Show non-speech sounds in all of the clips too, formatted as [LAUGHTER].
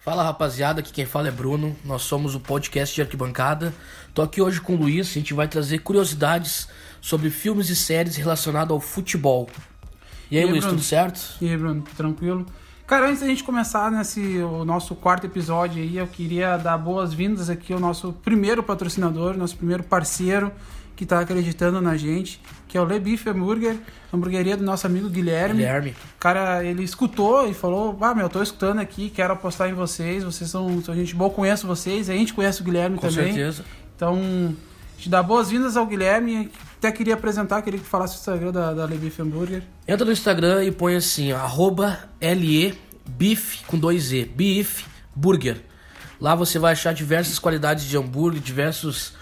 Fala rapaziada, aqui quem fala é Bruno, nós somos o podcast de Arquibancada. Tô aqui hoje com o Luiz, a gente vai trazer curiosidades sobre filmes e séries relacionados ao futebol. E aí, E aí, Luiz, Bruno? tudo certo? E aí, Bruno, tranquilo? Cara, antes da gente começar nesse o nosso quarto episódio aí, eu queria dar boas-vindas aqui ao nosso primeiro patrocinador, nosso primeiro parceiro que tá acreditando na gente, que é o Le Beef Hambúrguer, hamburgueria do nosso amigo Guilherme. Guilherme. Cara, ele escutou e falou: Ah, meu, tô escutando aqui, quero apostar em vocês, vocês são, são gente boa, conheço vocês, a gente conhece o Guilherme Com também. certeza. Então, te dá boas-vindas ao Guilherme. Até queria apresentar, queria que falasse o Instagram da, da Le Beef Hambúrguer. Entra no Instagram e põe assim, arroba LE Beef com dois E, Beef Burger. Lá você vai achar diversas qualidades de hambúrguer, diversos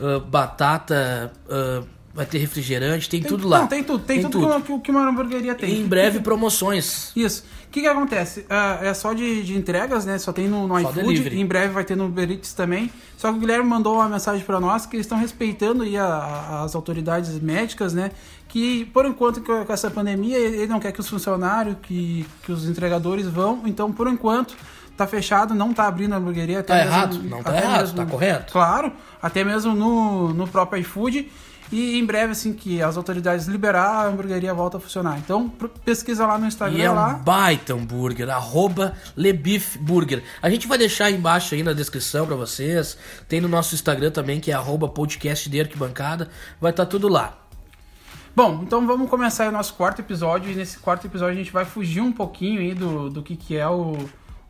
ah, batata, ah, vai ter refrigerante, tem, tudo lá. Não, tem tudo. Tem, Tem tudo, tudo. Que, uma, que uma hamburgueria tem. E em breve promoções. Isso. O que, que acontece? Ah, é só de, de entregas, né? Só tem no, no Só iFood. Em breve vai ter no Uber Eats também. Só que o Guilherme mandou uma mensagem para nós que eles estão respeitando aí a- a- as autoridades médicas, né? Que por enquanto com essa pandemia ele não quer que os funcionários, que, que os entregadores vão. Então, por enquanto, tá fechado, não tá abrindo a hamburgueria. até Tá mesmo- errado? Não tá errado, mesmo- tá correto? Claro, até mesmo no, no próprio iFood. E em breve, assim, que as autoridades liberar, a hamburgueria volta a funcionar. Então, pesquisa lá no Instagram E é lá. um baita hambúrguer, arroba Lebif Burger. A gente vai deixar aí embaixo aí na descrição pra vocês. Tem no nosso Instagram também, que é arroba podcast de arquibancada. Vai estar tudo lá. Bom, então vamos começar o nosso quarto episódio. E nesse quarto episódio a gente vai fugir um pouquinho aí do, do que, que é o,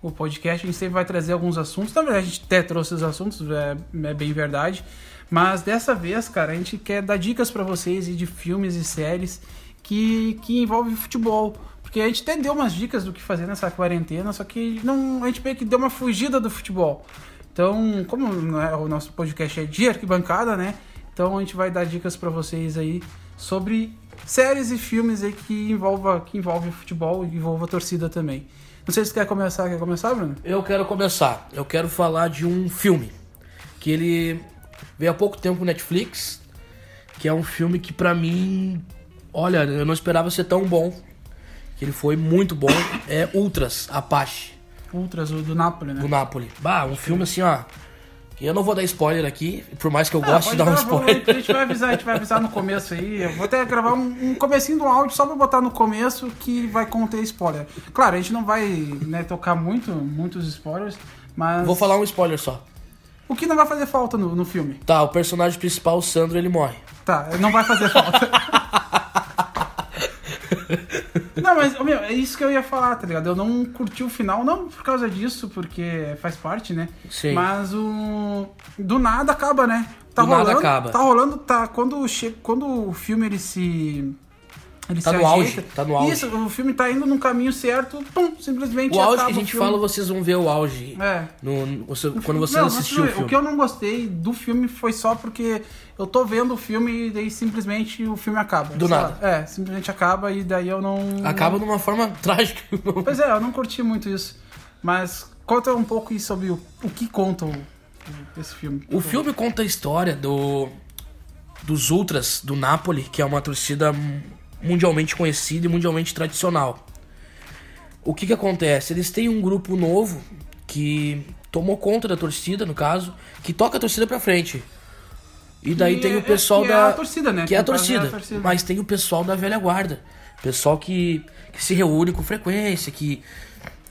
o podcast. A gente sempre vai trazer alguns assuntos. Na verdade, a gente até trouxe os assuntos, é, é bem verdade. Mas dessa vez, cara, a gente quer dar dicas pra vocês de filmes e séries que, que envolvem futebol. Porque a gente até deu umas dicas do que fazer nessa quarentena, só que não, a gente meio que deu uma fugida do futebol. Então, como né, o nosso podcast é de arquibancada, né? Então a gente vai dar dicas pra vocês aí sobre séries e filmes aí que envolva que envolve futebol e envolva torcida também. Não sei se você quer começar, quer começar, Bruno? Eu quero começar. Eu quero falar de um filme que ele veio há pouco tempo no Netflix, que é um filme que pra mim, olha, eu não esperava ser tão bom. Que ele foi muito bom. É Ultras Apache Ultras, o do Napoli, né? do Napoli. Bah, um filme assim, ó. que Eu não vou dar spoiler aqui, por mais que eu Ah, goste de dar um spoiler. A gente vai avisar, a gente vai avisar no começo aí. Eu vou até gravar um, um comecinho do áudio só pra botar no começo que vai conter spoiler. Claro, a gente não vai né, tocar muito, muitos spoilers, mas Vou falar um spoiler só. O que não vai fazer falta no, no filme. Tá, o personagem principal, o Sandro, ele morre. Tá, não vai fazer falta. [LAUGHS] Não, mas, meu, é isso que eu ia falar, tá ligado? Eu não curti o final, não por causa disso, porque faz parte, né? Sim. Mas o. Do nada acaba, né? Tá Do nada rolando, acaba. Tá rolando, tá. Quando, che... quando o filme ele se. Ele Tá no auge, tá no auge. Isso, o filme tá indo num caminho certo, pum, simplesmente O auge que a gente fala, vocês vão ver o auge. É. No, no- você- quando você Não, assistiu o filme. O que eu não gostei do filme foi só porque eu tô vendo o filme e daí simplesmente o filme acaba. Do nada. lá. É, simplesmente acaba e daí eu não. Acaba de uma forma [LAUGHS] trágica. Pois é, eu não curti muito isso. Mas conta um pouco aí sobre o, o que conta o- esse filme. O filme conta a história do dos Ultras do Napoli, que é uma torcida mundialmente conhecida e mundialmente tradicional. O que que acontece? Eles têm um grupo novo que tomou conta da torcida, no caso, que toca a torcida pra frente. E daí Que tem é- o pessoal que é da a torcida, né? Que é a é a torcida, torcida. mas tem o pessoal da velha guarda, pessoal que, que se reúne com frequência, que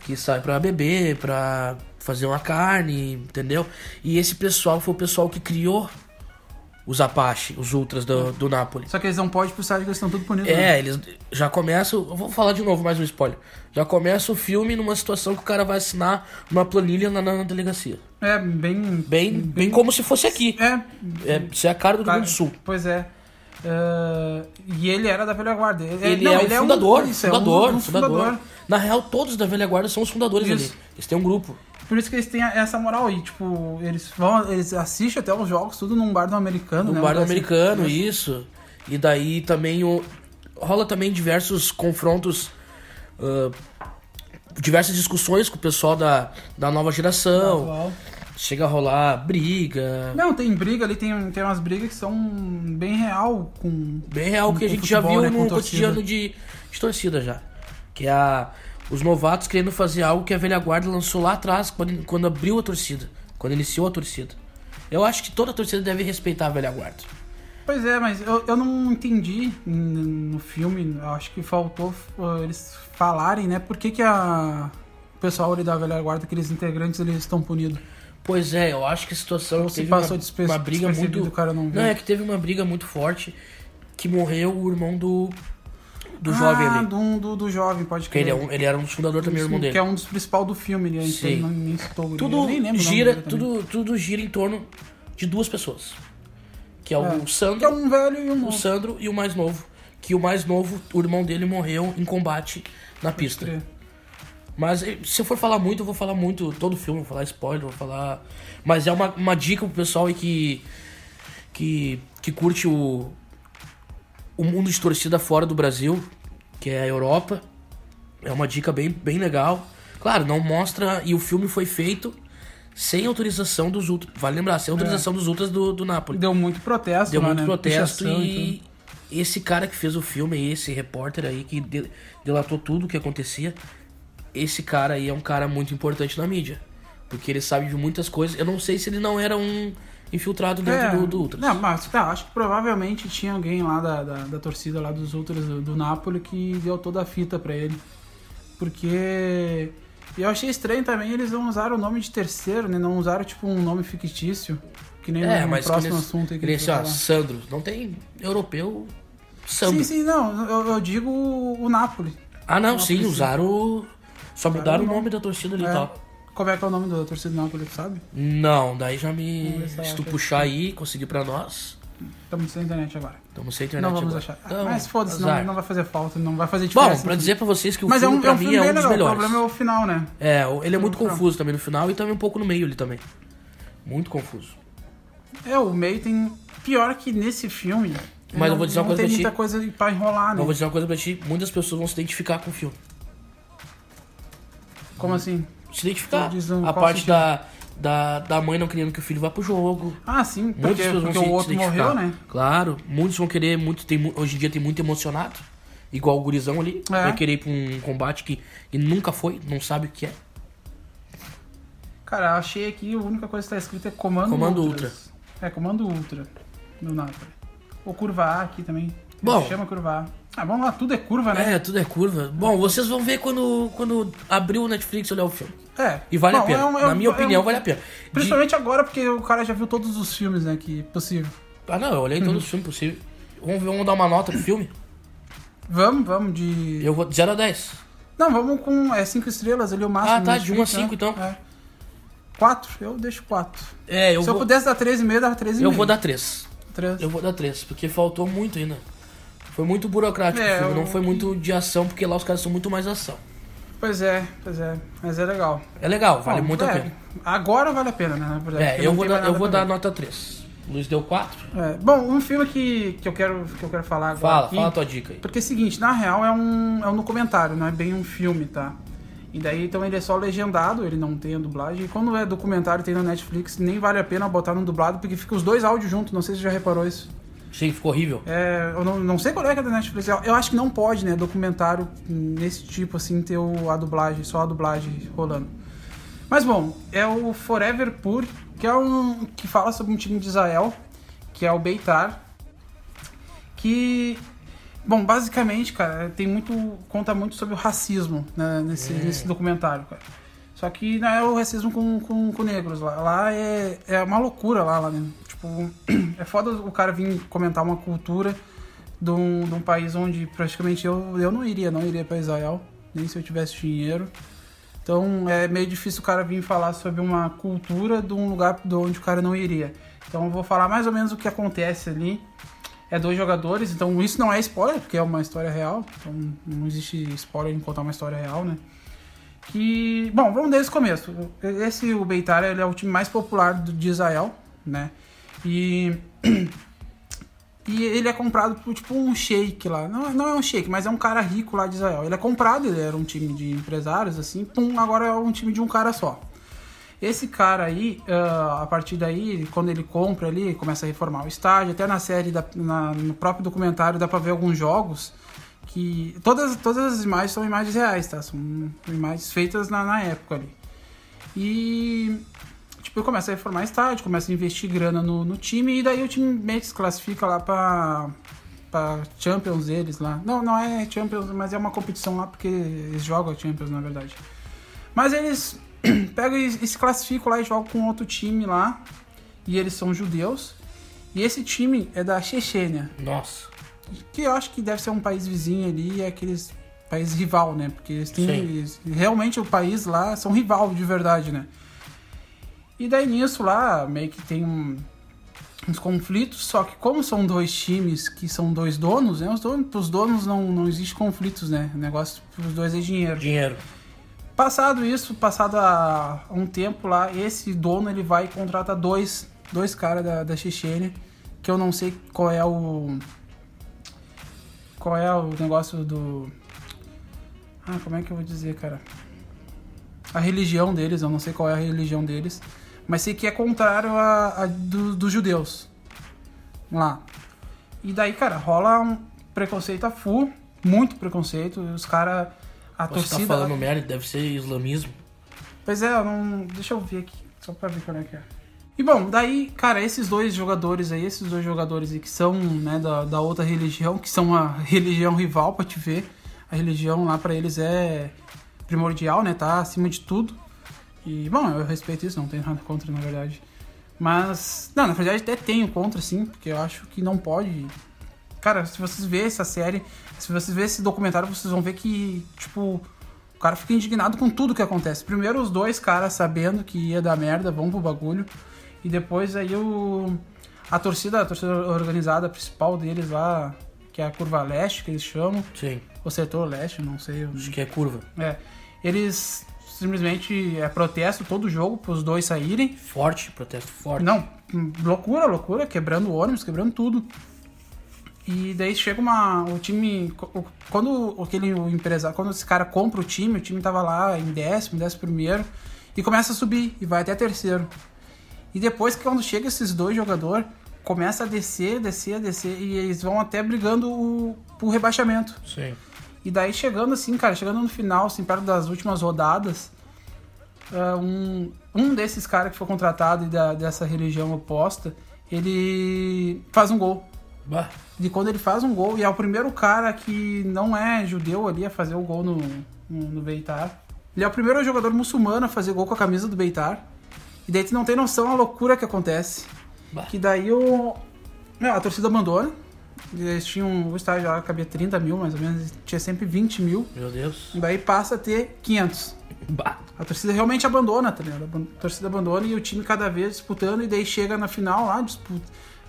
que sai pra beber, pra fazer uma carne, entendeu? E esse pessoal foi o pessoal que criou os Apache, os Ultras do, do Napoli. Só que eles não podem pro estádio, eles estão tudo punidos. né? É, eles já começam. Eu vou falar de novo mais um spoiler. Já começa o filme numa situação que o cara vai assinar uma planilha na, na delegacia. É, bem. Bem, bem como se fosse aqui. É. É, isso é a cara do Rio Grande do Sul. Pois é. Ah, e ele era da velha guarda. Ele, Ele não, é o fundador, um, isso, é um- fundador, um fundador, Na real, todos da velha guarda são os fundadores Isso. ali. Eles têm um grupo. Por isso que eles têm essa moral aí, tipo, eles vão, eles assistem até os jogos, tudo num bar do americano, No né? bar Um lugar americano, assim. isso. E daí também o, rola também diversos confrontos, ah, diversas discussões com o pessoal da, da nova geração. Chega a rolar briga. Não, tem briga ali, tem, tem umas brigas que são bem real com. Bem real que a com gente já futebol, viu né, no com cotidiano de, de torcida já. Que é a, Os novatos querendo fazer algo que a velha guarda lançou lá atrás, quando, quando abriu a torcida, quando iniciou a torcida. Eu acho que toda a torcida deve respeitar a velha guarda. Pois é, mas eu, eu não entendi no filme, eu acho que faltou uh, eles falarem, né? Por que, que a, o pessoal ali da velha guarda, aqueles integrantes, eles estão punidos? Pois é, eu acho que a situação se teve passou uma, uma briga muito. não viu. é que teve uma briga muito forte que morreu o irmão do do jovem ah, ali. Do, do, do jovem, pode Que ele, é crer. um- ele era um dos fundadores também, o irmão Que dele. é um dos principais do filme? A gente Sim. não, nem citou. Tudo gira, tudo, tudo gira em torno de duas pessoas. Que é, É. o Sandro, Que é um velho e um o novo. Sandro e o mais novo. Que o mais novo, o irmão dele morreu em combate na Pode pista. crer. Mas eh, se eu for falar muito, eu vou falar muito todo o filme, vou falar spoiler, vou falar. Mas é uma, uma dica pro pessoal aí que. que, que curte o. o mundo de torcida fora do Brasil, que é a Europa. É uma dica bem, bem legal. Claro, não mostra. E o filme foi feito sem autorização dos ultras. Vale lembrar, sem autorização dos ultras do, do Napoli. Deu muito protesto Deu lá, muito né? protesto Pichação e tudo. esse cara que fez o filme, esse repórter aí que de- delatou tudo o que acontecia, esse cara aí é um cara muito importante na mídia. Porque ele sabe de muitas coisas. Eu não sei se ele não era um infiltrado dentro É, do, do Ultras. Não, mas tá, acho que provavelmente tinha alguém lá da, da, da torcida lá dos Ultras do, do Napoli que deu toda a fita pra ele. Porque eu achei estranho também eles não usaram o nome de terceiro, né? Não usaram tipo um nome fictício. Que nem É, no mas próximo nem- assunto aí que vai ó. Sandro. Não tem europeu Sandro. Sim, sim, não, eu, eu digo o, Napoli. Ah, não, sim, usaram. o- Só mudaram o nome da torcida ali e É. tal. Como é que é o nome da torcida do Napoli, sabe? Não, daí já me. Se tu puxar aí, conseguir pra nós. Estamos sem internet agora. Estamos sem internet não vamos agora. achar. Então, mas foda-se, não, não vai fazer falta, não vai fazer diferença. Bom, pra dizer pra vocês que o Mas é filme um, pra é um mim filme é um dos legal. O melhores. problema é o final, né? É, ele é muito lá. confuso também no final e também um pouco no meio ele também. Muito confuso. É, o meio tem. Pior que nesse filme. Mas eu não- vou dizer uma não coisa tem pra ti. muita coisa pra enrolar, né? Mas eu vou dizer uma coisa pra ti, muitas pessoas vão se identificar com o filme. Como assim? Se identificar. Tu diz um- a parte sentido? da, da, da mãe não querendo que o filho vá pro jogo. Ah, sim, Muitas porque, pessoas porque vão se, o outro se identificar. morreu, né? Claro, muitos vão querer, muito, tem, hoje em dia tem muito emocionado. Igual o gurizão ali. É. Vai querer ir pra um combate que, que nunca foi, não sabe o que é. Cara, achei aqui, a única coisa que tá escrita é Comando, Comando Ultras. É, Comando Ultra do Napoli. Ou Curva A aqui também. Bom. Chama Curva A. Ah, vamos lá, tudo é curva, né? É, tudo é curva. Bom, vocês vão ver quando, quando abrir o Netflix e olhar o filme. É. E vale a Bom, pena. é um- é Na um- minha é opinião, um- vale a pena. De- Principalmente agora, porque o cara já viu todos os filmes, né, que possível. Ah, não, eu olhei Uhum. todos os filmes possíveis. Vamos, vamos dar uma nota pro filme? Vamos, vamos de... Eu vou de 0 a 10. Não, vamos com é, cinco estrelas ali, o máximo. Ah, tá, de um a Netflix, cinco, né? então. É. Quatro? Eu deixo quatro. É, eu Se eu vou, pudesse dar 13,5, dava 13,5. eu vou dar 3. Três. Eu vou dar 3, porque faltou muito ainda. Foi muito burocrático É, o filme, não eu- foi muito de ação, porque lá os caras são muito mais ação. Pois é, pois é. Mas é legal. É legal, vale Bom, muito a é, pena. Agora vale a pena, né? Na verdade, É, eu vou dar, eu vou dar nota 3. O Luiz deu 4? É, bom, um filme que, que, eu quero, que eu quero falar agora. Fala, aqui, fala a tua dica aí. Porque é o seguinte, na real é um, é um documentário, não é bem um filme, tá? E daí, então ele é só legendado, ele não tem a dublagem. E quando é documentário tem no Netflix, nem vale a pena botar no dublado, porque fica os dois áudios juntos, não sei se você já reparou isso. Sim, ficou horrível. É, eu não, não sei qual é que é da Netflix. Eu, eu acho que não pode, né? Documentário nesse tipo, assim, ter o, a dublagem, só a dublagem rolando. Mas bom, é o Forever Pur, que é um. que fala sobre um time de Israel, que é o Beitar. Que. Bom, basicamente, cara, tem muito. conta muito sobre o racismo né, nesse, nesse documentário, cara. Só que não é o racismo com, com, com negros lá. Lá é, é uma loucura lá, lá né? Tipo, é foda o cara vir comentar uma cultura de um, de um país onde praticamente eu, eu não iria, não iria pra Israel, nem se eu tivesse dinheiro. Então é meio difícil o cara vir falar sobre uma cultura de um lugar de onde o cara não iria. Então eu vou falar mais ou menos o que acontece ali. É dois jogadores, então isso não é spoiler, porque é uma história real. Então não existe spoiler em contar uma história real, né? Que, bom, vamos desde o começo. Esse, o Beitar, ele é o time mais popular de Israel, né? E, [CLEARS THROAT] e ele é comprado por, tipo, um shake lá. Não, não é um shake, mas é um cara rico lá de Israel. Ele é comprado, ele era um time de empresários, assim, pum, agora é um time de um cara só. Esse cara aí, ah, a partir daí, quando ele compra ali, começa a reformar o estádio, até na série, da- na- no próprio documentário dá pra ver alguns jogos que todas, todas as imagens são imagens reais, tá? São imagens feitas na, na época ali. E tipo, começa a reformar estádio, começa a investir grana no, no time e daí o time meio que se classifica lá pra, pra Champions deles lá. Não, não é Champions, mas é uma competição lá porque eles jogam a Champions, na verdade. Mas eles [CLEARS THROAT] pegam e, e se classificam lá e jogam com outro time lá. E eles são judeus. E esse time é da Chechênia. Nossa. Que eu acho que deve ser um país vizinho ali, é aqueles país rival, né? Porque eles têm. Eles- realmente o país lá são rival de verdade, né? E daí nisso lá, meio que tem uns conflitos, só que como são dois times que são dois donos, né? Os donos, pros donos não, não existe conflitos, né? O negócio pros dois é dinheiro. Dinheiro. Passado isso, passado a um tempo lá, esse dono ele vai e contrata dois, dois caras da, da Chechênia, que eu não sei qual é o. Qual é o negócio do. Ah, como é que eu vou dizer, cara? A religião deles, eu não sei qual é a religião deles, mas sei que é contrário a, a do- dos judeus. Lá. E daí, cara, rola um preconceito a full, muito preconceito, os caras. A Você torcida. tá falando merda, deve ser islamismo. Pois é, eu não. Deixa eu ver aqui, só pra ver qual é que é. E bom, daí, cara, esses dois jogadores aí, esses dois jogadores aí que são, né, da, da outra religião, que são a religião rival pra te ver. A religião lá pra eles é primordial, né? Tá acima de tudo. E, bom, eu respeito isso, não tenho nada contra, na verdade. Mas, não, na verdade até tenho contra, sim, porque eu acho que não pode. Cara, se vocês verem essa série, se vocês verem esse documentário, vocês vão ver que, tipo, o cara fica indignado com tudo que acontece. Primeiro os dois caras sabendo que ia dar merda, vão pro bagulho. E depois aí o. A torcida, a torcida organizada principal deles lá, que é a curva leste, que eles chamam, Sim. ou setor leste, não sei. Acho que é curva. É. Eles simplesmente é protesto todo jogo pros dois saírem. Forte, protesto forte. Não, loucura, loucura, quebrando o ônibus, quebrando tudo. E daí chega uma. O time. o- Quando aquele o empresário. Quando esse cara compra o time, o time tava lá em décimo, décimo primeiro. E começa a subir e vai até terceiro. E depois que quando chega esses dois jogadores, começa a descer, descer, descer. E eles vão até brigando o, pro rebaixamento. Sim. E daí chegando assim, cara, chegando no final, assim, perto das últimas rodadas, ah, um, um desses caras que foi contratado e da, dessa religião oposta, ele faz um gol. Bah. E quando ele faz um gol, e é o primeiro cara que não é judeu ali a fazer o gol no, no, no Beitar. Ele é o primeiro jogador muçulmano a fazer gol com a camisa do Beitar. E daí tu não tem noção a loucura que acontece. Bah. Que daí o. Meu, a torcida abandona. Eles tinham. O estádio lá cabia 30 mil, mais ou menos. Tinha sempre 20 mil. Meu Deus. E daí passa a ter 500. Bah. A torcida realmente abandona, tá ligado? A torcida abandona e o time cada vez disputando. E daí chega na final lá, disputa.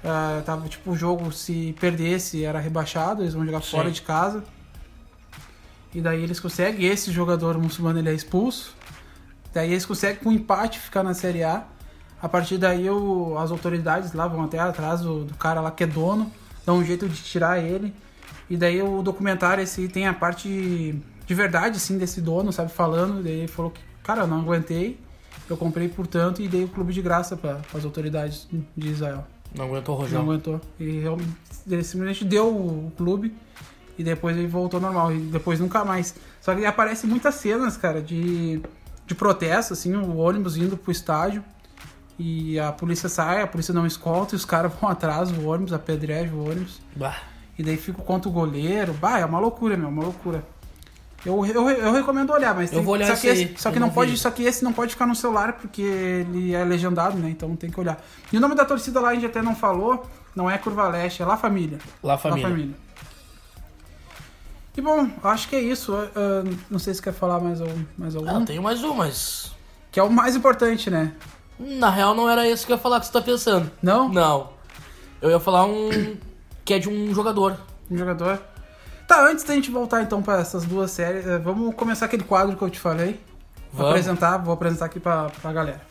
ah, tava tipo o jogo, se perdesse, era rebaixado. Eles vão jogar Sim. fora de casa. E daí eles conseguem. Esse jogador muçulmano ele é expulso. Daí eles conseguem com empate ficar na Série A. A partir daí o- as autoridades lá vão até atrás do, do cara lá que é dono, dão um jeito de tirar ele. E daí o documentário esse tem a parte de verdade, assim, desse dono, sabe, falando. Daí ele falou que, cara, eu não aguentei, eu comprei por tanto e dei o clube de graça para as autoridades de Israel. Não aguentou o Não aguentou. E realmente, ele simplesmente deu o clube e depois ele voltou normal. E depois nunca mais. Só que aparece muitas cenas, cara, de, de protesto, assim, o ônibus indo pro estádio. E a polícia sai, a polícia não escolta e os caras [LAUGHS] vão atrás do ônibus, apedrejam o ônibus. Bah. E daí fica contra o goleiro. Bah, é uma loucura, meu, uma loucura. Eu, eu, eu recomendo olhar, mas Eu vou olhar só que, esse- só eu que não não pode, só que esse não pode ficar no celular porque ele é legendado, né? Então tem que olhar. E o nome da torcida lá a gente até não falou, não é Curva Leste, é La Família. Lá família. La Família. E bom, acho que é isso. Ah, não sei se quer falar mais algum, mais algum. Ah, tenho mais um, mas. Que é o mais importante, né? Na real, não era isso que eu ia falar que você tá pensando. Não? Não. Eu ia falar um. que é de um jogador. Um jogador. Tá, antes da gente voltar então para essas duas séries, eh, vamos começar aquele quadro que eu te falei. Vou apresentar, vou apresentar aqui pra, pra galera.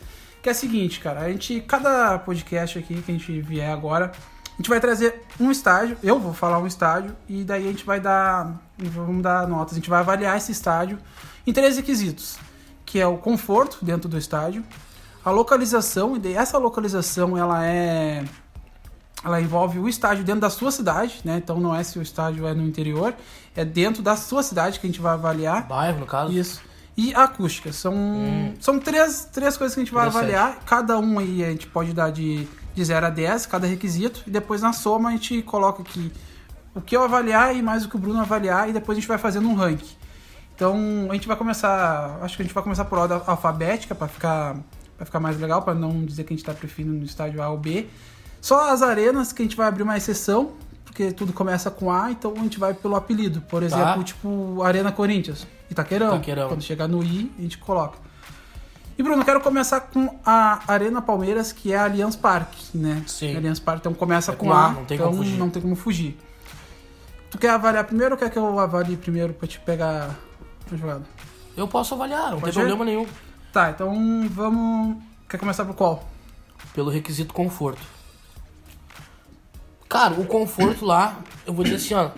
Que é o seguinte, cara, a gente, cada podcast aqui que a gente vier agora, a gente vai trazer um estádio, eu vou falar um estádio, e daí a gente vai dar, vamos dar notas, a gente vai avaliar esse estádio em três requisitos, que é o conforto dentro do estádio, a localização, e essa localização, ela é ela envolve o estádio dentro da sua cidade, né? Então não é se o estádio é no interior, é dentro da sua cidade que a gente vai avaliar. Bairro, no caso. Isso. E a acústica. São, são três, três coisas que a gente vai avaliar. Cada um aí a gente pode dar de, de 0 a 10, cada requisito. E depois na soma a gente coloca aqui o que eu avaliar e mais o que o Bruno avaliar. E depois a gente vai fazendo um ranking. Então a gente vai começar. Acho que a gente vai começar por ordem alfabética para ficar, pra ficar mais legal, para não dizer que a gente está preferindo no estádio A ou B. Só as arenas que a gente vai abrir uma exceção, porque tudo começa com A, então a gente vai pelo apelido. Por exemplo, tipo Arena Corinthians, Itaquerão. Itaquerão. Quando chegar no I, a gente coloca. E Bruno, eu quero começar com a Arena Palmeiras, que é a Allianz Parque, né? Sim. Allianz Parque, então começa É com A, não tem então como fugir. não tem como fugir. Tu quer avaliar primeiro ou quer que eu avalie primeiro pra te pegar a jogada? Eu posso avaliar, não Pode tem problema nenhum. Tá, então vamos. Quer começar por qual? Pelo requisito conforto. Cara, o conforto lá, eu vou dizer assim, ó.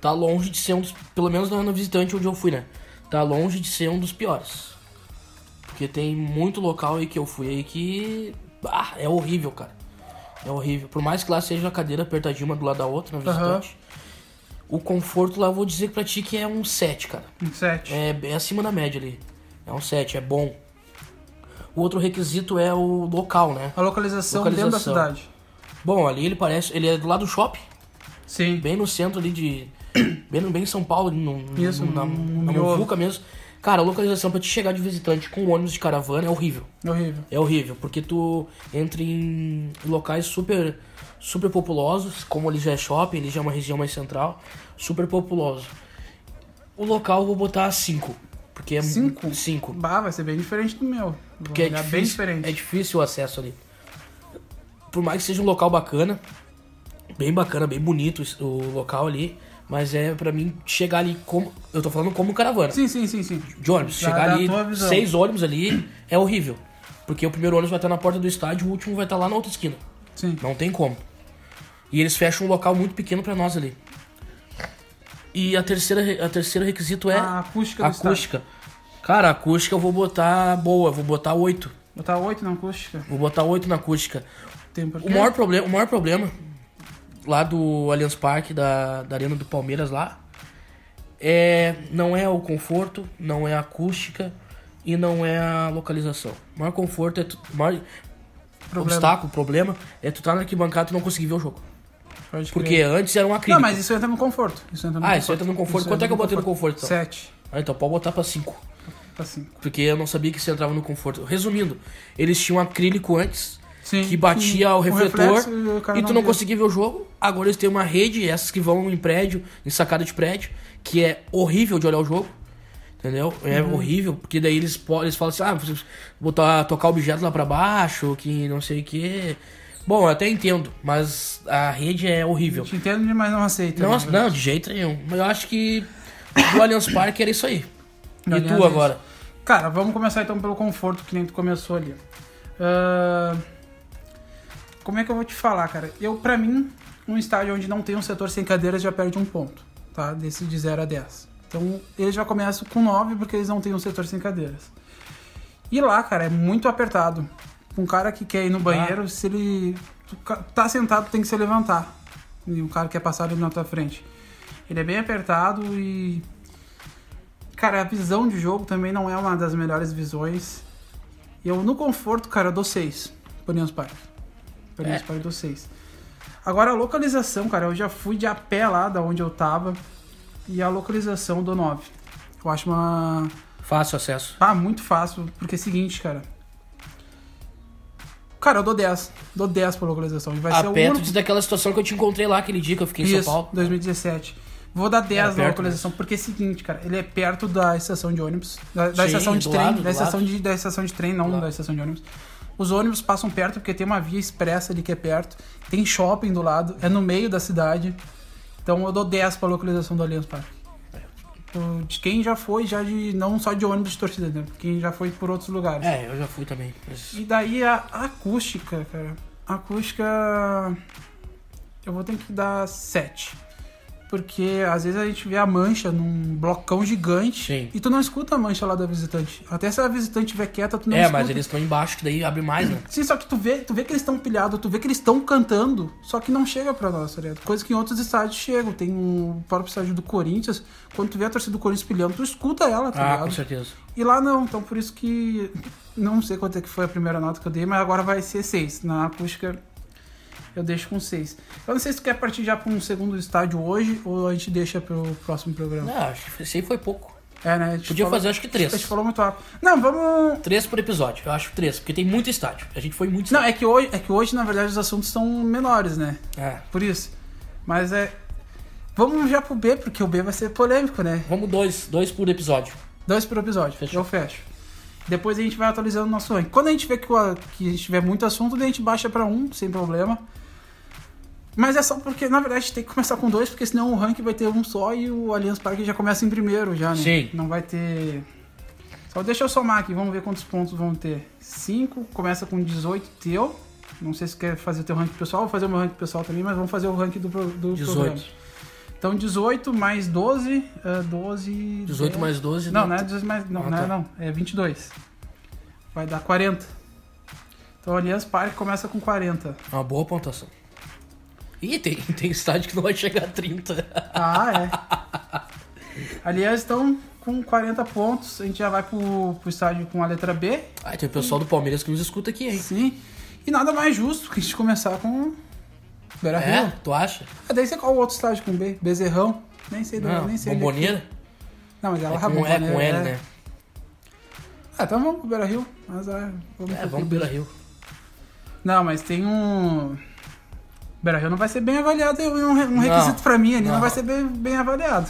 Tá longe de ser um dos. Pelo menos no visitante onde eu fui, né? Tá longe de ser um dos piores. Porque tem muito local aí que eu fui aí que. Ah, é horrível, cara. É horrível. Por mais que lá seja a cadeira apertadinha uma do lado da outra, no visitante. O conforto lá eu vou dizer pra ti que é um 7, cara. Um 7. É, é acima da média ali. É um 7, é bom. O outro requisito é o local, né? A localização, dentro da Localização. cidade. Bom, ali ele parece. Ele é do lado do shopping, Sim. bem no centro ali de. [COUGHS] Bem, bem em São Paulo, no, Isso, na, no na miolo. Muvuca mesmo. Cara, a localização pra te chegar de visitante com ônibus de caravana é horrível. Horrível. É horrível, porque tu entra em locais super super populosos, como ali já é shopping, ali já é uma região mais central, super populoso. O local eu vou botar 5, porque é Cinco? 5. Bah, vai ser bem diferente do meu. Porque é difícil, bem diferente. é difícil o acesso ali. Por mais que seja um local bacana, bem bacana, bem bonito o local ali, mas é pra mim chegar ali como. Eu tô falando como caravana. Sim, sim, sim, sim. De ônibus. Da- chegar da ali, seis ônibus ali, é horrível. Porque o primeiro ônibus vai estar na porta do estádio, o último vai estar lá na outra esquina. Sim. Não tem como. E eles fecham um local muito pequeno pra nós ali. E a terceira, a terceiro requisito é A acústica acústica. Cara, acústica eu vou botar boa, vou botar 8. Botar 8 na acústica. Vou botar 8 na acústica. O maior problema, o maior problema lá do Allianz Parque, da, da Arena do Palmeiras lá, é não é o conforto, não é a acústica e não é a localização. O maior conforto é tu, maior Problema. obstáculo, problema é tu tá na arquibancada e não conseguir ver o jogo. Pode Porque crer. antes era um Não, acrílico. mas isso entra no conforto. Isso entra no Ah, conforto. isso entra no conforto. Quanto é que eu botei no conforto, então? 7. Ah, então pode botar pra 5. 5. Porque eu não sabia que isso entrava no conforto. Resumindo, eles tinham acrílico antes Sim. que batia o refletor reflexo e o e tu não conseguia ver o jogo. Agora eles têm uma rede, essas que vão em prédio, em sacada de prédio, que é horrível de olhar o jogo. Entendeu? É Uhum. horrível, porque daí eles, eles falam assim: ah, vocês botar, tocar objetos lá pra baixo, que não sei o que. Bom, eu até entendo, mas a rede é horrível. Te entendo, mas não aceita. Nossa, né? não, de jeito nenhum. Mas eu acho que do Allianz Parque era isso aí. E tu é agora? Cara, vamos começar então pelo conforto que nem tu começou ali. Ah, Como é que eu vou te falar, cara? Eu, pra mim, um estádio onde não tem um setor sem cadeiras já perde um ponto, tá? Desse de 0 a 10. Então, eles já começam com 9 porque eles não têm um setor sem cadeiras. E lá, cara, é muito apertado. Um cara que quer ir no banheiro, se ele tá sentado, tem que se levantar. E um cara quer passar ali na tua frente. Ele é bem apertado e Cara, a visão de jogo também não é uma das melhores visões. Eu, no conforto, cara, eu dou 6 por Allianz Parque. Por Allianz É. Parque eu dou 6. Agora, a localização, cara, eu já fui de a pé lá da onde eu tava. E a localização eu dou 9. Eu acho uma... Fácil acesso. Ah, muito fácil, porque é o seguinte, cara. Cara, eu dou 10. Dou 10 por localização. Vai ser Ah, o único... daquela situação que eu te encontrei lá aquele dia que eu fiquei em Isso, São Paulo. 2017. Vou dar 10 Era na localização, porque é o seguinte, cara, ele é perto da estação de ônibus, da, da Sim, estação de trem, lado, da, estação lado. de, da estação de trem, não da estação de ônibus. Os ônibus passam perto porque tem uma via expressa ali que é perto, tem shopping do lado, é no meio da cidade. Então eu dou 10 pra localização do Allianz Parque. O- De quem já foi, já de. não só de ônibus de torcida, né? Quem já foi por outros lugares. É, eu já fui também. mas- E daí a a acústica, cara. A acústica. Eu vou ter que dar 7. Porque às vezes a gente vê a mancha num blocão gigante Sim. e tu não escuta a mancha lá da visitante. Até se a visitante estiver quieta, tu não é, escuta. mas eles estão embaixo, que daí abre mais, né? Sim, só que tu vê, tu vê que eles estão pilhados, tu vê que eles estão cantando, só que não chega pra nós, tá ligado? Coisa que em outros estádios chegam. Tem o próprio estádio do Corinthians, quando tu vê a torcida do Corinthians pilhando, tu escuta ela, tá Ah, ligado? com certeza. E lá não, então por isso que. Não sei quanto é que foi a primeira nota que eu dei, mas agora vai ser 6. Na acústica eu deixo com 6. Eu não sei se tu quer partir já pra um segundo estádio hoje ou a gente deixa pro próximo programa. Não, acho que esse aí foi pouco. É, né? a Podia falou- fazer acho que A três. gente falou muito rápido. Não, vamos. Três por episódio, eu acho três, porque tem muito estádio. A gente foi muito Não, estádio. é que hoje, é que hoje na verdade, os assuntos são menores, né? É. Por isso. Mas é. Vamos já pro B, porque o B vai ser polêmico, né? Vamos dois, dois por episódio. Dois por episódio. Fechou. Eu fecho. Depois a gente vai atualizando o nosso ranking. Quando a gente vê que, o- que a gente tiver muito assunto, a gente baixa pra um, sem problema. Mas é só porque, na verdade, tem que começar com dois, porque senão o ranking vai ter um só e o Allianz Parque já começa em primeiro já, né? Sim. Não vai ter. Só deixa eu somar aqui, vamos ver quantos pontos vão ter. 5, começa com 18 teu. Não sei se quer fazer o teu ranking pessoal, vou fazer o meu ranking pessoal também, mas vamos fazer o ranking do, do 18. programa. Então 18 mais 12, é 12. 18 10. mais 12. Não, dá- não é 18 mais. Não, Ah, não, é, tá. não. É 22. Vai dar 40. Então o Allianz Parque começa com 40. Uma boa pontuação. Ih, tem, tem estádio que não vai chegar a 30. Ah, é. [LAUGHS] Aliás, estão com 40 pontos. A gente já vai pro, pro estádio com a letra B. Ah, tem o pessoal do Palmeiras que nos escuta aqui, hein? Sim. E nada mais justo que a gente começar com Beira É? Rio. Tu acha? Ah, daí você qual o outro estádio com B? Bezerrão? Nem sei do Não, nem sei é bomboneira? Não, mas ela É com, é com L, né? Ah, então vamos pro Beira Rio. Mas, ah, vamos É, pro vamos Beira pela Rio. Não, mas tem um. Beira Rio não vai ser bem avaliado, é um, um requisito pra mim ali, não. não. vai ser bem, bem avaliado.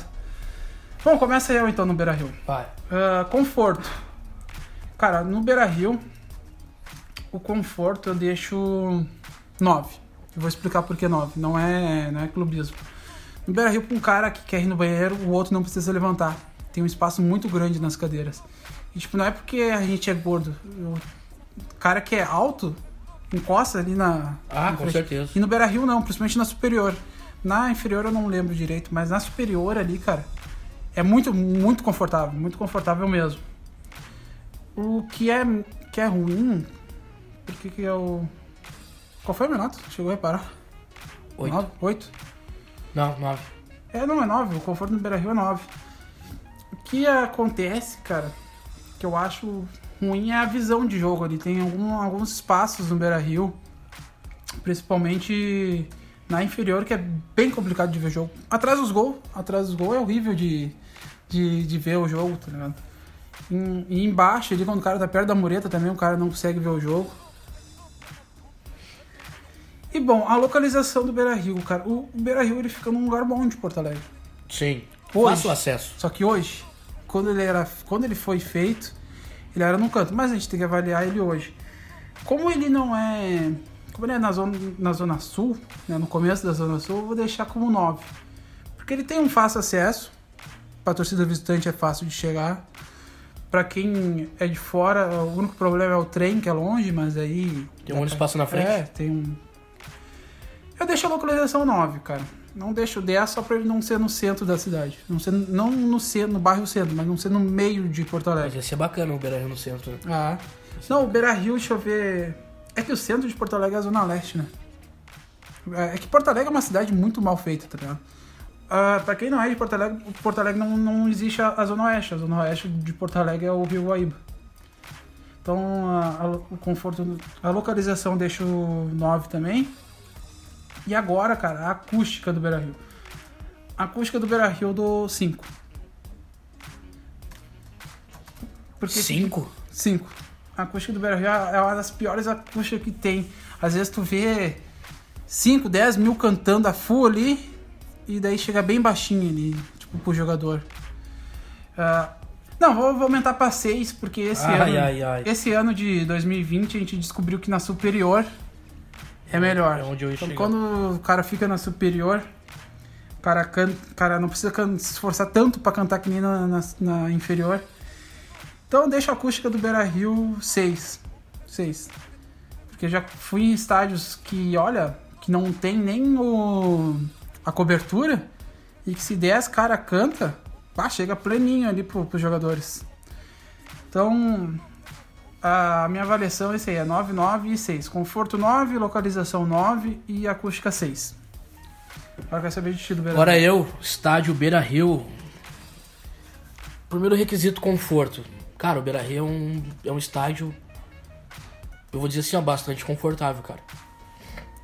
Bom, começa eu então no Beira Rio. Vai. Ah, conforto. Cara, no Beira Rio, o conforto eu deixo 9. Eu vou explicar por que 9. Não é, não é clubismo. No Beira Rio, pra um cara que quer ir no banheiro, o outro não precisa levantar. Tem um espaço muito grande nas cadeiras. E, tipo, não é porque a gente é gordo. O cara que é alto encosta ali na. Ah, na com certeza. E no Beira Rio não, principalmente na superior. Na inferior eu não lembro direito, mas na superior ali, cara, é muito, muito confortável, muito confortável mesmo. O que é, que é ruim, porque que é o. Qual foi a minha nota? Chegou a reparar? Oito. Nove? Oito? Não, nove. É, não, é 9. O conforto no Beira Rio é 9. O que acontece, cara, que eu acho ruim é a visão de jogo ali. Tem algum- alguns espaços no Beira Rio, principalmente na inferior, que é bem complicado de ver o jogo. Atrás dos gols, atrás dos gols é horrível de, de, de ver o jogo, tá ligado? Em- E embaixo, ali, quando o cara tá perto da mureta também, o cara não consegue ver o jogo. E bom, a localização do Beira Rio, cara. O Beira Rio ele fica num lugar bom de Porto Alegre. Sim. Hoje. Fácil acesso. Só que hoje, quando ele, era, quando ele foi feito, ele era num canto. Mas a gente tem que avaliar ele hoje. Como ele não é. Como ele é na zona, na zona sul, né, no começo da zona sul, eu vou deixar como 9. Porque ele tem um fácil acesso. Pra torcida visitante é fácil de chegar. Pra quem é de fora, o único problema é o trem, que é longe, mas aí. Tem um ônibus passa na frente. É, tem um. Eu deixo a localização 9, cara. Não deixo o 10 só pra ele não ser no centro da cidade. Não, ser, não no, centro, no bairro centro, mas não ser no meio de Porto Mas Alegre. ia ser bacana o Beira Rio no centro. né? Ah. Não, o Beira Rio, deixa eu ver. É que o centro de Porto Alegre é a Zona Leste, né? É é que Porto Alegre é uma cidade muito mal feita, tá ligado? Ah, pra quem não é de Porto Alegre, Porto Alegre não, não existe a, a Zona Oeste. A Zona Oeste de Porto Alegre é o Rio Guaíba. Então, a, a- o conforto, a localização deixa o 9 também. E agora, cara, a acústica do Beira Rio. A acústica do Beira Rio dou 5. Porque Cinco? 5. A acústica do Beira Rio é uma das piores acústicas que tem. Às vezes tu vê 5, 10 mil cantando a full ali e daí chega bem baixinho ali, tipo, pro jogador. Ah, não, vou, vou aumentar pra 6, porque esse Ai, ano. ai, ai. Esse ano de 2020 a gente descobriu que na superior é melhor. É onde eu então, chegar. quando o cara fica na superior, o cara, canta, cara não precisa se esforçar tanto pra cantar que nem na, na- na inferior. Então deixa a acústica do Beira Rio 6. 6. Porque já fui em estádios que, olha, que não tem nem o, a cobertura e que se 10 cara canta, pá, chega pleninho ali pro, pros jogadores. Então, a minha avaliação é esse aí, é 9, 9 e 6. Conforto 9, localização 9 e acústica 6. Agora quero saber de ti do Beira Agora eu, estádio Beira Rio. Primeiro requisito, conforto. Cara, o Beira Rio é um, é um estádio, eu vou dizer assim, ó, bastante confortável, cara.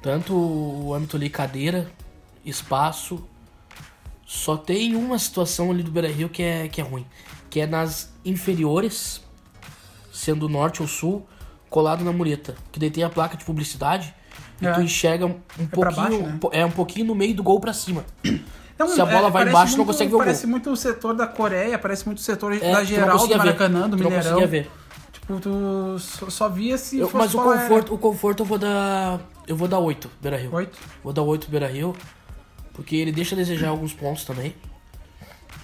Tanto o âmbito ali, cadeira, espaço. Só tem uma situação ali do Beira Rio que é, que é ruim. Que é nas inferiores, sendo norte ou sul, colado na mureta. Que daí tem a placa de publicidade e É. tu enxerga um pra pouquinho. baixo, né? É um pouquinho no meio do gol pra cima. [CLEARS THROAT] É um- Se a bola vai parece embaixo, não muito- consegue ver o gol. Parece muito o setor da Coreia, parece muito o setor É, da não geral do ver. Maracanã, do Tu não Mineirão. conseguia ver. Tipo, tu só, via se Eu- fosse mas o conforto, o conforto eu vou dar. Eu vou dar 8, Beira Rio. Oito? Vou dar 8 Beira Rio. Porque ele deixa a desejar alguns pontos também.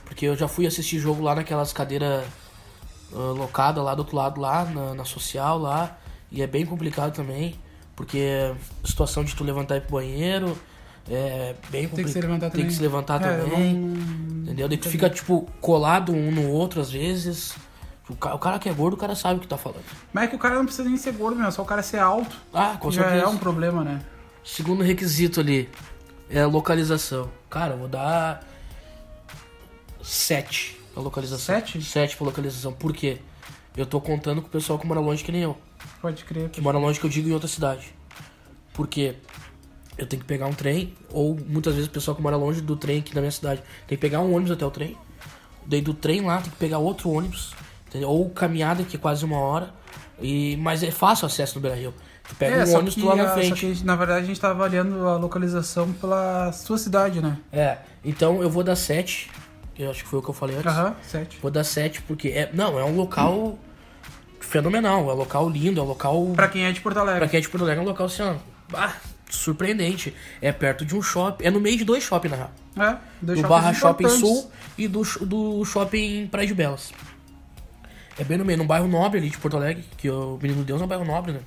Porque eu já fui assistir jogo lá naquelas cadeiras ah, locadas lá do outro lado, lá na, na social lá. E é bem complicado também. Porque a situação de tu levantar e ir pro banheiro é bem complicado. Tem que se levantar Tem também. que se levantar É, também. não- Entendeu? Daí tu fica, tipo, colado um no outro às vezes. O ca- o cara que é gordo, o cara sabe o que tá falando. Mas é que o cara não precisa nem ser gordo, meu. Só o cara ser alto. Ah, com já certeza. é um problema, né? Segundo requisito ali é a localização. Cara, eu vou dar 7 pra localização. Sete? 7 pra localização. Por quê? Eu tô contando com o pessoal que mora longe que nem eu. Pode crer. Que mora longe que eu digo em outra cidade. Porque eu tenho que pegar um trem, ou muitas vezes o pessoal que mora longe do trem aqui na minha cidade tem que pegar um ônibus até o trem. Daí do trem lá tem que pegar outro ônibus. entendeu? Ou caminhada, que é quase uma hora. E, mas é fácil o acesso no Beira Rio. Tu pega É, um ônibus que, tu lá na a- frente. Na verdade, a gente tá avaliando a localização pela sua cidade, né? É, então eu vou dar 7. Eu acho que foi o que eu falei antes. Aham, sete. Vou dar 7 porque é, não, é um local fenomenal, é um local lindo, é um local Pra quem é de Porto Alegre. Pra quem é de Porto Alegre, é um local assim, ó, ah, surpreendente. É perto de um shopping, é no meio de dois shoppings, na real. É, dois Do Barra Shopping. Sul e do, do Shopping Praia de Belas. É bem no meio, num bairro nobre ali de Porto Alegre, que o Menino Deus é um bairro nobre, né?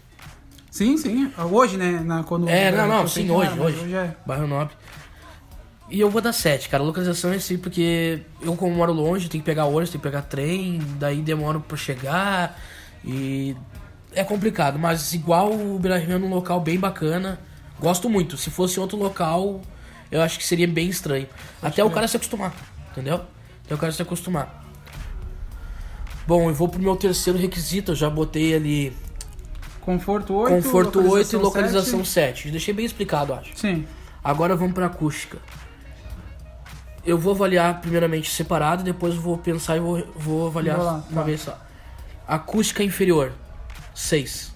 Sim, sim. Hoje, né? Na, quando É, não, não, sim, hoje, era, mas hoje. é. Bairro nobre. E eu vou dar 7, cara. Localização é assim, porque eu, como moro longe, tenho que pegar ônibus, tenho que pegar trem, daí demora pra chegar. E é complicado, mas igual o Beira Rio é num local bem bacana. Gosto muito. Se fosse outro local, eu acho que seria bem estranho. Até o cara se acostumar, entendeu? Até o cara se acostumar. Bom, eu vou pro meu terceiro requisito. Eu já botei ali Conforto 8. conforto 8 e localização localização 7. 7. Deixei bem explicado, acho. Sim. Agora vamos pra acústica. Eu vou avaliar primeiramente separado, depois vou pensar e vou, vou avaliar lá, uma tá. vez só. Acústica inferior, 6.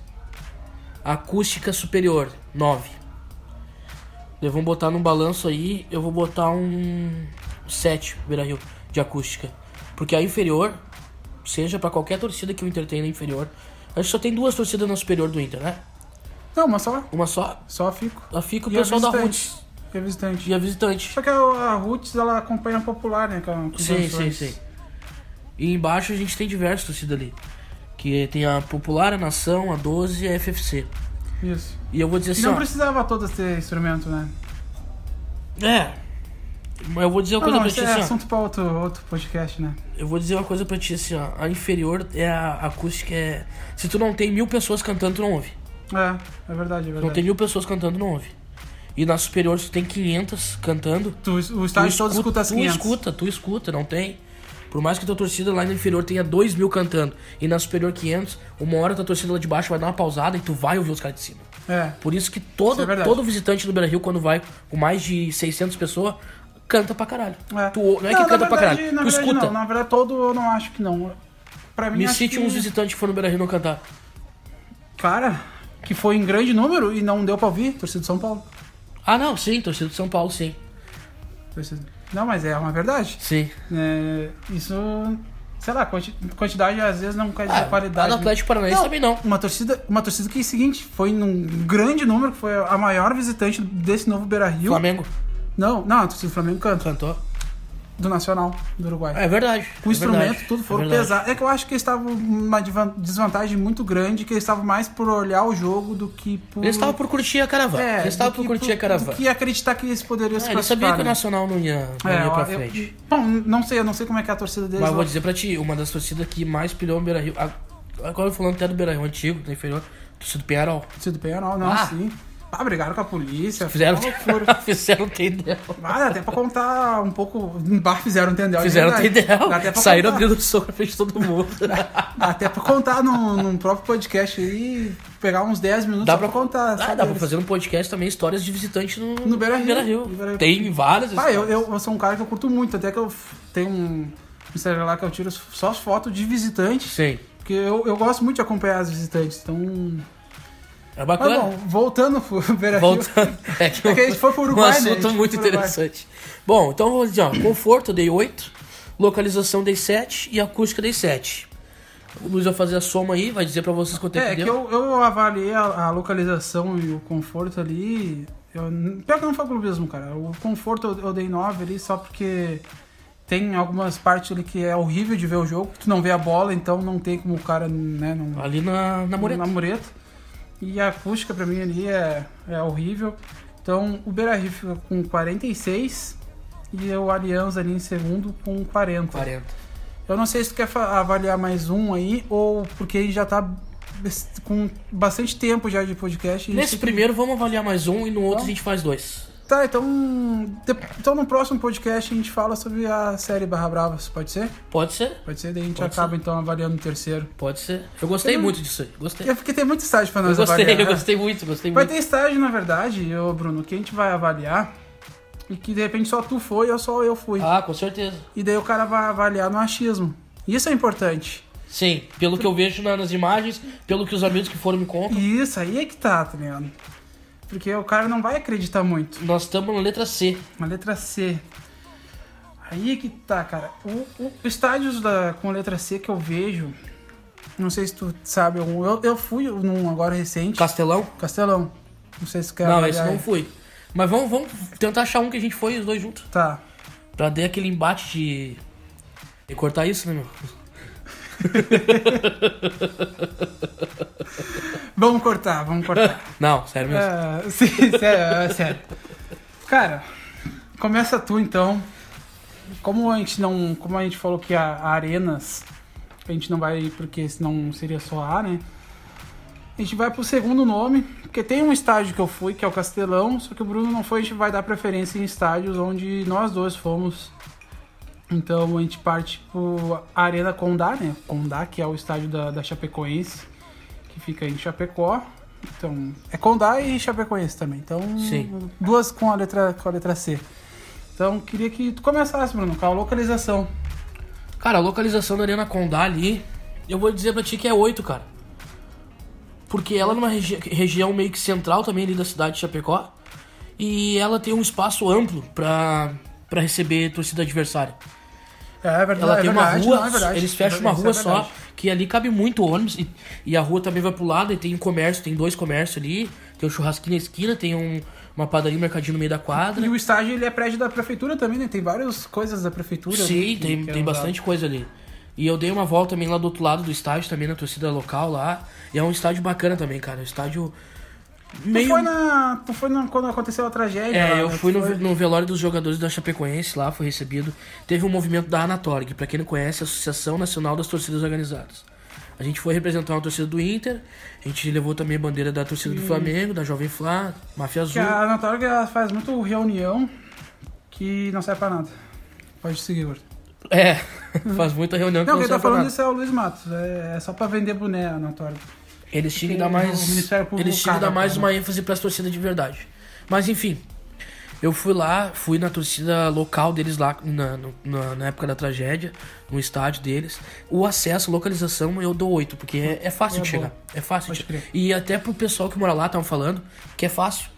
Acústica superior, 9. Eu vou botar num balanço aí, eu vou botar um 7, Beira Rio, de acústica. Porque a inferior, seja pra qualquer torcida que o Inter tem na inferior, acho que só tem duas torcidas na superior do Inter, né? Não, mas só. Uma só, Só fico. a fica o E a pessoal da. Roots E a visitante. e a visitante. Só que a, a Roots, ela acompanha a popular, né? Com, com Sim, sim, sim. E embaixo a gente tem diversas torcidas ali. Que tem a Popular, a Nação, a 12 e a FFC. Isso. E eu vou dizer E assim, não ó. precisava todas ter instrumento, né? É. Mas eu vou dizer uma Não, coisa não, pra ti é assim, ó. assunto pra outro, outro podcast, né? Eu vou dizer uma coisa pra ti assim, ó. A inferior é a acústica é. Se tu não tem mil pessoas cantando, tu não ouve. É, é verdade, é Se não verdade. tem mil pessoas cantando, não ouve. E na superior, tu tem 500 cantando, Tu, o estádio todo escuta as tu 500. escuta, tu escuta, não tem. Por mais que tua torcida lá na inferior tenha 2 mil cantando e na superior 500, uma hora tua torcida lá de baixo vai dar uma pausada e tu vai ouvir os caras de cima. É. Por isso que todo, Isso é todo visitante do Beira Rio, quando vai com mais de 600 pessoas, canta pra caralho. É. Tu, não é na que canta pra verdade- caralho, na tu verdade, escuta. Não, na verdade, todo eu não acho que não. Pra mim, Me cite que... uns visitantes que foram no Beira Rio não cantar. Cara, que foi em grande número e não deu pra ouvir, torcida de São Paulo. Ah, não, sim, torcida de São Paulo, sim. Torcida- Não, mas é uma verdade. Sim. É, isso, sei lá, quanti- quantidade às vezes não quer dizer Ah, qualidade. no Atlético Paranaense também não. Uma torcida, uma torcida que é o seguinte, foi num grande número, que foi a maior visitante desse novo Beira Rio. Flamengo Não, não, a torcida do Flamengo canta. cantou. Do Nacional do Uruguai. É verdade. Com é instrumento, verdade, tudo é foram pesados. É que eu acho que eles estavam numa desvantagem muito grande, que eles estavam mais por olhar o jogo do que por. Eles estavam por curtir a caravana. É, eles estavam do por curtir a caravana. do que acreditar que eles poderiam se É, eles sabiam classificar, que o né? Nacional não ia, não É, ia pra eu- frente. Bom, não sei, eu não sei como é que é a torcida deles. Mas eu vou dizer pra ti, uma das torcidas que mais pilhou o Beira Rio. Agora falando até do Beira Rio antigo, da inferior, torcida do Penharol. Torcida do Penharol, não, Ah. sim. Ah, brigaram com a polícia. Fizeram, [LAUGHS] fizeram tendel. Ah, dá até pra contar um pouco. Bah, fizeram um tendel. de Fizeram verdade. tendel. Dá até pra Saíram contar. abrindo soco na frente de todo mundo. Dá até pra contar num, num próprio podcast aí, pegar uns 10 minutos Dá pra pra contar. Ah, dá pra deles. fazer um podcast também, histórias de visitante no, No Beira Rio. Beira Rio. Tem várias Ah, eu, eu, eu sou um cara que eu curto muito, até que eu tenho um Instagram lá que eu tiro só as fotos de visitantes, Sim. porque eu, eu gosto muito de acompanhar as visitantes, então... É Mas bacana. bom, voltando pro [LAUGHS] Beira Voltando. É que, É que a gente foi pro um Uruguai, né? A assunto foi muito interessante. Bom, então vamos dizer, ó, conforto eu dei 8, localização dei 7 e acústica dei 7. O Luiz vai fazer a soma aí, vai dizer pra vocês quanto tempo É, que deu. eu, eu avaliei a, a localização e o conforto ali. Eu, pior que não foi clubismo, cara. O conforto eu, eu dei 9 ali só porque tem algumas partes ali que é horrível de ver o jogo. Tu não vê a bola, então não tem como o cara, né, não, Ali na, na mureta. na mureta. E a acústica pra mim ali é, é horrível. Então o Beira Rio fica com 46 e o Aliança ali em segundo com 40. 40. Eu não sei se tu quer avaliar mais um aí ou porque a gente já tá com bastante tempo já de podcast. Nesse tem que- primeiro vamos avaliar mais um e no outro Então. a gente faz dois. Tá, então. Então no próximo podcast a gente fala sobre a série Barra Bravas, pode ser? Pode ser? Pode ser, daí a gente Pode acaba então avaliando o terceiro. Pode ser. Eu gostei Eu muito disso aí. Gostei. É porque tem muito estágio pra Eu nós gostei, avaliar. [LAUGHS] eu gostei muito, gostei Vai muito. ter estágio, na verdade, ô Bruno, que a gente vai avaliar e que de repente só tu foi ou só eu fui. Ah, com certeza. E daí o cara vai avaliar no achismo. Isso é importante. Sim, pelo que eu vejo na- nas imagens, pelo que os amigos que foram me contam, isso aí é que tá, tá ligado? Porque o cara não vai acreditar muito. nós estamos na letra C. Uma letra C. Aí que tá, cara. O, o estádios da, com letra C que eu vejo. Não sei se tu sabe algum. Eu, eu fui num agora recente. Castelão? Castelão. Não sei se quer não, esse não fui. Mas vamos, vamos tentar achar um que a gente foi os dois juntos. Tá. Pra dar aquele embate de. E cortar isso, né, meu? [LAUGHS] Vamos cortar, vamos cortar. Não, sério mesmo. É, sim, sério, é sério. Cara, começa tu então. Como a gente não. Como a gente falou que a, a Arenas. A gente não vai. Porque senão seria só A, né? A gente vai pro segundo nome. Porque tem um estádio que eu fui, que é o Castelão. Só que o Bruno não foi, a gente vai dar preferência em estádios onde nós dois fomos. Então a gente parte pro Arena Condá, né? Condá, que é o estádio da, da Chapecoense, que fica em Chapecó. Então, é Condá e Chapecoense também. Então, Sim. duas com a letra com a letra C. Então, queria que tu começasse, Bruno, com a localização. Cara, a localização da Arena Condá ali, eu vou dizer pra ti que é 8, cara. Porque ela é numa regi região meio que central também ali da cidade de Chapecó. E ela tem um espaço amplo pra, pra receber torcida adversária. É verdade, Ela tem é uma verdade, rua, não, é eles fecham uma Isso é rua só, que ali cabe muito ônibus, e, e a rua também vai pro lado, e tem um comércio, tem dois comércios ali, tem um churrasquinho na esquina, tem um, uma padaria, um mercadinho no meio da quadra. E o estádio ele é prédio da prefeitura também, né? Tem várias coisas da prefeitura. Sim, que- tem, que é tem bastante coisa ali. E eu dei uma volta também lá do outro lado do estádio, também na torcida local lá. E é um estádio bacana também, cara. Um estádio meio. Tu foi, na, tu foi na, quando aconteceu a tragédia? É, lá, eu né? fui no, foi- no velório dos jogadores da Chapecoense lá, fui recebido. Teve um movimento da Anatorg, pra quem não conhece, a Associação Nacional das Torcidas Organizadas. A gente foi representar uma torcida do Inter, a gente levou também a bandeira da torcida do Flamengo, da Jovem Flá, Máfia Que Azul. a Anatorg ela faz muito reunião que não serve pra nada. Pode seguir, Gordo. É, [LAUGHS] faz muita reunião que Não, não quem tá serve pra falando nada. isso é o Luiz Matos. É, é só pra vender boné a Anatorg. Eles tinham que dar mais. Eles tinham que dar mais uma ênfase pras torcidas de verdade. Mas enfim. Eu fui lá, fui na torcida local deles lá na, na, na época da tragédia, no estádio deles. O acesso, localização, eu dou 8, porque é, é fácil É de bom. chegar. É fácil Pode de chegar. E até pro pessoal que mora lá estavam falando que é fácil.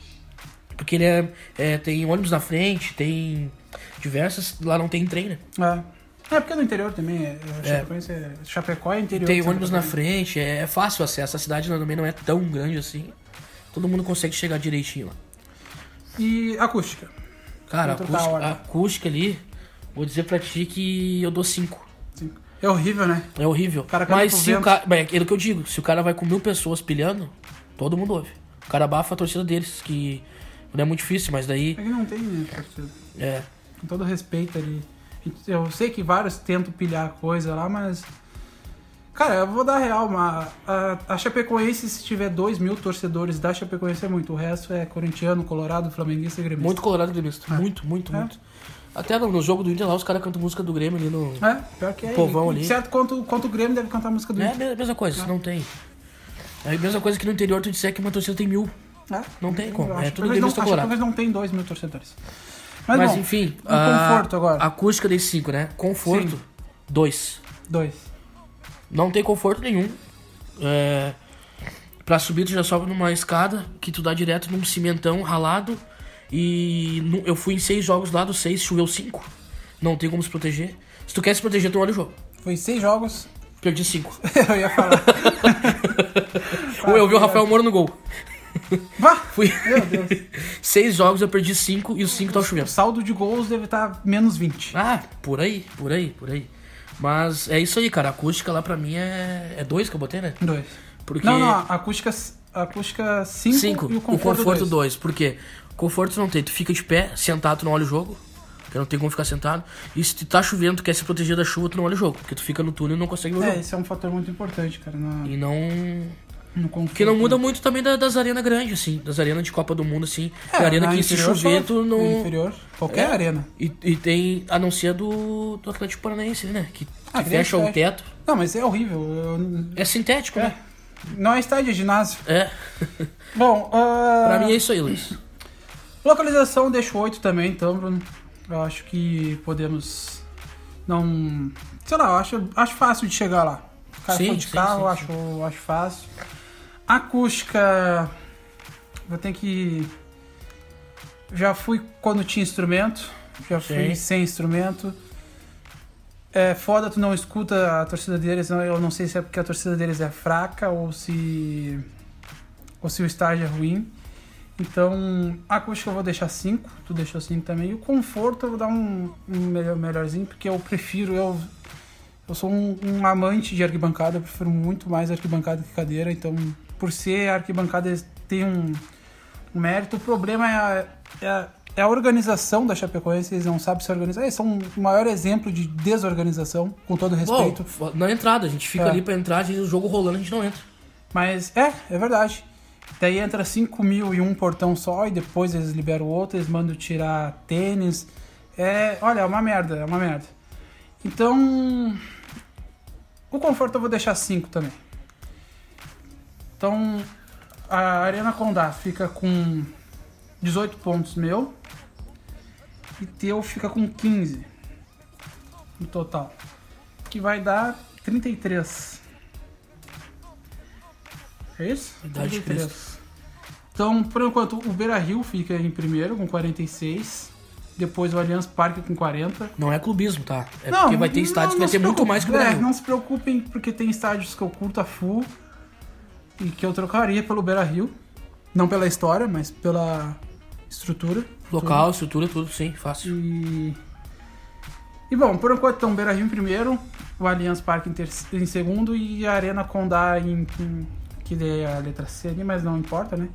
Porque ele é, é, tem ônibus na frente, tem diversas. Lá não tem trem, né? É. é porque no interior também. É, É. É, Chapecó é interior. Tem ônibus na frente, é, é fácil o acesso. A cidade também não é tão grande assim. Todo mundo consegue chegar direitinho lá. E acústica. Cara, acústica, a acústica ali, vou dizer pra ti que eu dou 5. Cinco. É horrível, né? É horrível. Mas se o cara. É aquilo que eu digo, se o cara vai com mil pessoas pilhando, todo mundo ouve. O cara abafa a torcida deles, que não é muito difícil, mas daí. É que não tem, né, torcida? É. Com todo respeito ali. Eu sei que vários tentam pilhar coisa lá, mas. Cara, eu vou dar real, mas a, a Chapecoense, se tiver 2 mil torcedores da Chapecoense é muito. O resto é corintiano, colorado, flamenguista e gremista. Muito colorado gremista. Muito, muito, É. muito. Até no, no jogo do Inter lá, os caras cantam música do Grêmio ali no. É, pior que é. Povão E ali. Certo quanto, quanto o Grêmio deve cantar a música do É a Inter. me- mesma coisa, não tem. É a mesma coisa que no interior tu disser que uma torcida tem mil. É, Não tem como, é tudo gremista colorado. eles não tem 2 mil torcedores. Mas, Mas, bom, enfim. um conforto agora. Acústica desse 5, né? Conforto, Sim. 2. Dois. Não tem conforto nenhum. É, pra subir, tu já sobe numa escada que tu dá direto num cimentão ralado. E nu- eu fui em seis jogos lá, dos seis choveu cinco. Não tem como se proteger. Se tu quer se proteger, tu olha o jogo. Foi seis jogos. Perdi cinco. [LAUGHS] eu ia falar. [LAUGHS] Ou eu vi o Rafael Moro no gol. [LAUGHS] Vá! Fui Meu Deus. [LAUGHS] seis jogos, eu perdi cinco e os cinco tava O chovendo. saldo de gols deve estar menos 20. Ah, por aí, por aí, por aí. Mas é isso aí, cara. A acústica lá pra mim é, é dois que eu botei, né? Dois. Porque... Não, não, a acústica 5 cinco, Cinco. e o conforto, dois. dois. Por quê? Conforto não tem. Tu fica de pé, sentado, tu não olha o jogo. Porque não tem como ficar sentado. E se tu tá chovendo, tu quer se proteger da chuva, tu não olha o jogo. Porque tu fica no túnel e não consegue ver o É, jogo. esse é um fator muito importante, cara, na, E não. No. Porque não muda muito também da- das arenas grandes, assim. Das arenas de Copa do Mundo, assim. É, É, arena na que se chover, tu não. inferior, qualquer É. arena. E, e tem. A não ser do, do Atlético Paranaense, né? Que, que Ah, que fecha o teto. Não, mas é horrível. eu- É sintético, né? Não é estádio, é ginásio. É. [LAUGHS] Bom, ah, Pra mim é isso aí, Luiz. localização deixo 8 também, então, Bruno. Eu acho que podemos não... Sei lá, eu acho, acho fácil de chegar lá. Cara, Sim, de sim, carro, sim, acho, acho fácil. Acústica... Vou ter que... Já fui quando tinha instrumento. Já fui Sim. sem instrumento. É foda, tu não escuta a torcida deles. Eu não sei se é porque a torcida deles é fraca ou se. ou se o estágio é ruim. Então, a acústica eu vou deixar 5, tu deixou 5 também. E o conforto eu vou dar um, um melhor, melhorzinho, porque eu prefiro. Eu, eu sou um, um amante de arquibancada, eu prefiro muito mais arquibancada que cadeira. Então, por ser arquibancada, têm um, um mérito. O problema é a, é a, é a organização da Chapecoense, eles não sabem se organizar. Eles são o maior exemplo de desorganização, com todo respeito. Bom, na entrada, a gente fica É. ali pra entrar, gente- o jogo rolando, a gente não entra. Mas é, é verdade. Daí entra 5 mil e um portão só, e depois eles liberam outro, eles mandam tirar tênis. É, olha, é uma merda, é uma merda. Então, o conforto eu vou deixar 5 também. Então, a Arena Condá fica com 18 pontos meu, e teu fica com 15 no total, que vai dar 33. É isso? Idade de 33. Então, por enquanto, o Beira Rio fica em primeiro com 46. Depois o Allianz Parque com 40. Não é clubismo, tá? É porque vai ter estádios que vai ter muito mais que o É, Brasil. não se preocupem, porque tem estádios que eu curto a full e que eu trocaria pelo Beira Rio. Não pela história, mas pela estrutura. Local, estrutura, tudo, sim, fácil. E. E bom, por enquanto então Beira Rio em primeiro, o Allianz Parque em, ter- em segundo e a Arena Condá em, em- que é a letra C ali, mas não importa, né?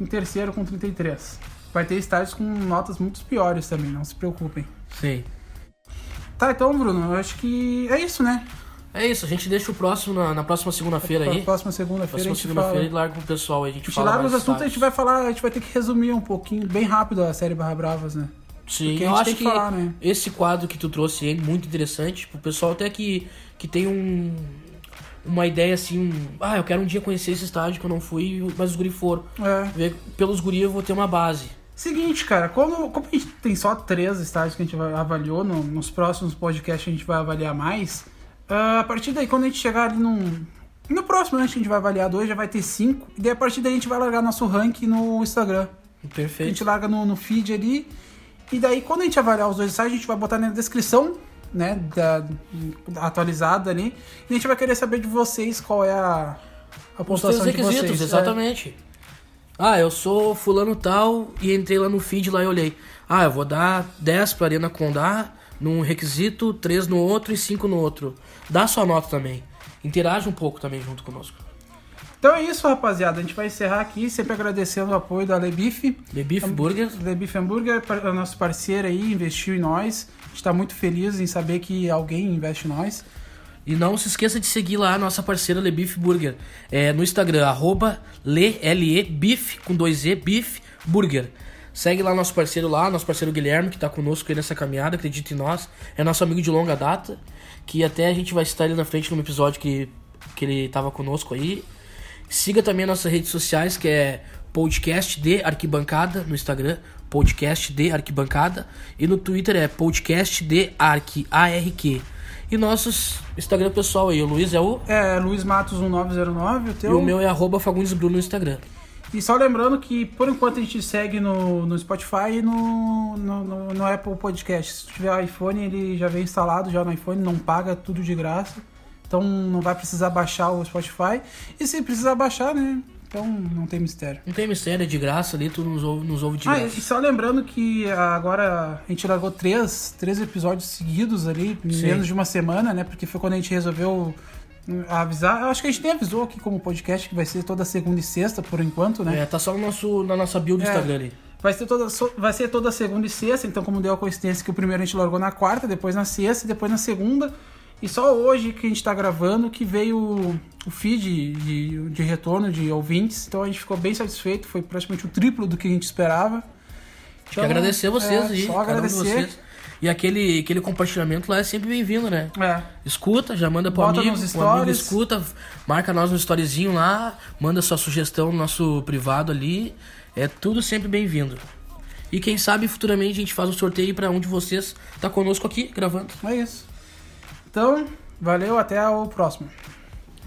Em terceiro com 33. Vai ter estádios com notas muito piores também, não se preocupem. Sim. Tá, então, Bruno, eu acho que é isso, né? É isso, a gente deixa o próximo na, na próxima segunda-feira Na aí. próxima segunda-feira Próxima segunda-feira e larga pro pessoal aí, a gente A gente fala larga os assuntos, a gente estádios. vai falar, a gente vai ter que resumir um pouquinho, bem rápido a série Barra Bravas, né? Sim, Porque a eu gente acho tem que falar, né? esse quadro que tu trouxe é muito interessante. Pro pessoal até que, que tem um, uma ideia assim, um, ah, eu quero um dia conhecer esse estádio que eu não fui, mas os guri foram. É. Pelos guri eu vou ter uma base. Seguinte, cara, como, como a gente tem só três estágios que a gente avaliou, no- nos próximos podcasts a gente vai avaliar mais, ah, a partir daí, quando a gente chegar ali num. No próximo, né, que a gente vai avaliar dois, já vai ter cinco, e daí a partir daí a gente vai largar nosso ranking no Instagram. A gente Perfeito. larga no, no feed ali, e daí quando a gente avaliar os dois estágios, a gente vai botar na descrição, né, da, da atualizada ali, e a gente vai querer saber de vocês qual é a, a pontuação de vocês. É. exatamente. Ah, eu sou fulano tal e entrei lá no feed lá e olhei. Ah, eu vou dar 10 pra Arena Condá, num requisito, três no outro e cinco no outro. Dá sua nota também. Interage um pouco também junto conosco. Então é isso, rapaziada. A gente vai encerrar aqui, sempre agradecendo o apoio da Lebif. Lebif Burger. Lebif Hamburger, a nosso parceiro aí, investiu em nós. A gente está muito feliz em saber que alguém investe em nós. E não se esqueça de seguir lá a nossa parceira Lebif Burger. É, no Instagram, arroba Le, com dois E, Bif Burger. Segue lá nosso parceiro lá, nosso parceiro Guilherme, que está conosco aí nessa caminhada, acredita em nós. É nosso amigo de longa data, que até a gente vai citar ele na frente num episódio que, que ele estava conosco aí. Siga também nossas redes sociais, que é podcast de arquibancada no Instagram, podcast de arquibancada, e no Twitter é podcast de arqui, ARQ. E nossos Instagram pessoal aí, o Luiz é o... É, Luiz Matos 1909, o teu... E o meu é arroba Fagundes Bruno no Instagram. E só lembrando que, por enquanto, a gente segue no, no Spotify e no, no, no, Apple Podcast. Se tiver iPhone, ele já vem instalado já no iPhone, não paga tudo de graça. Então não vai precisar baixar o Spotify. E se precisar baixar, né? Então não tem mistério. Não tem mistério, é de graça ali, tu nos ouve, nos ouve de Ah, graça. e só lembrando que agora a gente largou três, três episódios seguidos ali, em menos de uma semana, né? Porque foi quando a gente resolveu avisar. Eu acho que a gente nem avisou aqui como podcast que vai ser toda segunda e sexta, por enquanto, né? É, tá só no nosso, na nossa bio do É. Instagram ali. Vai ser, toda, vai ser toda segunda e sexta, então como deu a coincidência que o primeiro a gente largou na quarta, depois na sexta depois na segunda. E só hoje que a gente tá gravando que veio o, feed de, de retorno de ouvintes. Então a gente ficou bem satisfeito, foi praticamente o triplo do que a gente esperava. Quero agradecer vocês é, aí, Só cada um de agradecer. vocês. E aquele, aquele compartilhamento lá é sempre bem-vindo, né? É. Escuta, já manda pro Bota amigo, nos o amigo stories. escuta, marca nós no storyzinho lá, manda sua sugestão no nosso privado ali. É tudo sempre bem-vindo. E quem sabe futuramente a gente faz um sorteio pra um de vocês tá conosco aqui gravando. É isso. Então, valeu, até o próximo.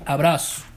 Abraço.